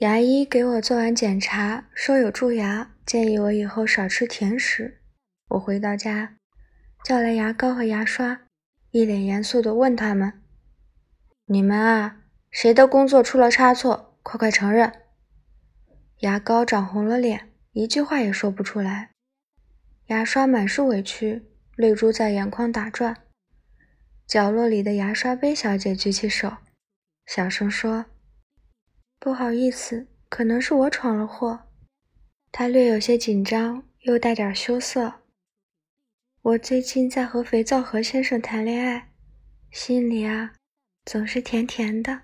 牙医给我做完检查，说有蛀牙，建议我以后少吃甜食。我回到家，叫来牙膏和牙刷，一脸严肃地问他们：“你们啊，谁的工作出了差错？快快承认！”牙膏涨红了脸，一句话也说不出来。牙刷满是委屈，泪珠在眼眶打转。角落里的牙刷杯小姐举起手，小声说：“不好意思，可能是我闯了祸。”他略有些紧张，又带点羞涩。我最近在和肥皂盒先生谈恋爱，心里啊，总是甜甜的。